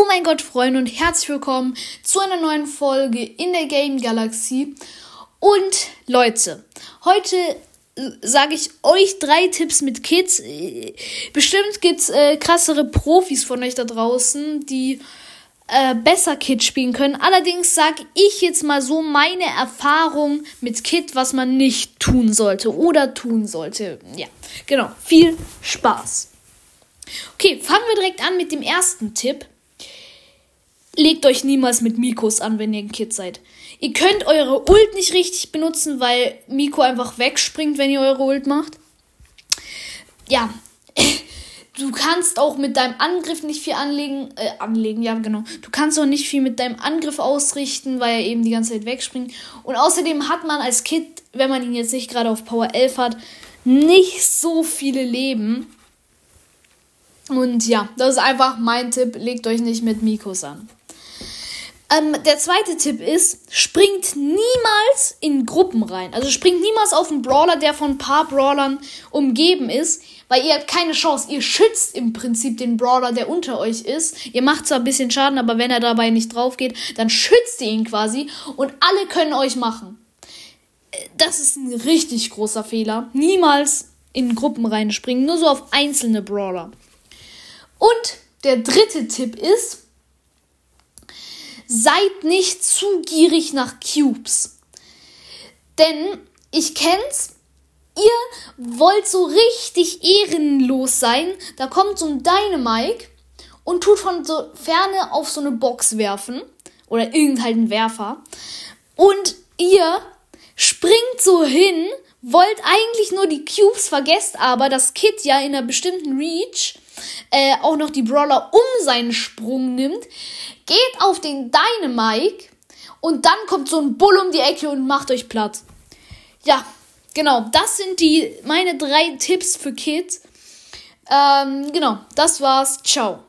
Oh mein Gott, Freunde, und herzlich willkommen zu einer neuen Folge in der Game Galaxy. Und Leute, heute äh, sage ich euch drei Tipps mit Kids. Äh, bestimmt gibt's äh, krassere Profis von euch da draußen, die äh, besser Kid spielen können. Allerdings sage ich jetzt mal so meine Erfahrung mit Kid, was man nicht tun sollte oder tun sollte. Ja, genau. Viel Spaß. Okay, fangen wir direkt an mit dem ersten Tipp. Legt euch niemals mit Mikos an, wenn ihr ein Kid seid. Ihr könnt eure Ult nicht richtig benutzen, weil Miko einfach wegspringt, wenn ihr eure Ult macht. Ja, du kannst auch mit deinem Angriff nicht viel anlegen. Äh, anlegen, ja, genau. Du kannst auch nicht viel mit deinem Angriff ausrichten, weil er eben die ganze Zeit wegspringt. Und außerdem hat man als Kid, wenn man ihn jetzt nicht gerade auf Power 11 hat, nicht so viele Leben. Und ja, das ist einfach mein Tipp. Legt euch nicht mit Mikos an. Ähm, der zweite Tipp ist, springt niemals in Gruppen rein. Also springt niemals auf einen Brawler, der von ein paar Brawlern umgeben ist, weil ihr habt keine Chance. Ihr schützt im Prinzip den Brawler, der unter euch ist. Ihr macht zwar ein bisschen Schaden, aber wenn er dabei nicht drauf geht, dann schützt ihr ihn quasi und alle können euch machen. Das ist ein richtig großer Fehler. Niemals in Gruppen reinspringen, nur so auf einzelne Brawler. Und der dritte Tipp ist, seid nicht zu gierig nach Cubes. Denn ich kenn's, ihr wollt so richtig ehrenlos sein. Da kommt so ein Dynamike und tut von so Ferne auf so eine Box werfen. Oder irgendeinen Werfer. Und ihr springt so hin, wollt eigentlich nur die Cubes, vergesst aber, dass Kid ja in einer bestimmten Reach äh, auch noch die Brawler um seinen Sprung nimmt, geht auf den Dynamike und dann kommt so ein Bull um die Ecke und macht euch platt. Ja, genau, das sind die meine drei Tipps für Kids. Ähm, genau, das war's. Ciao.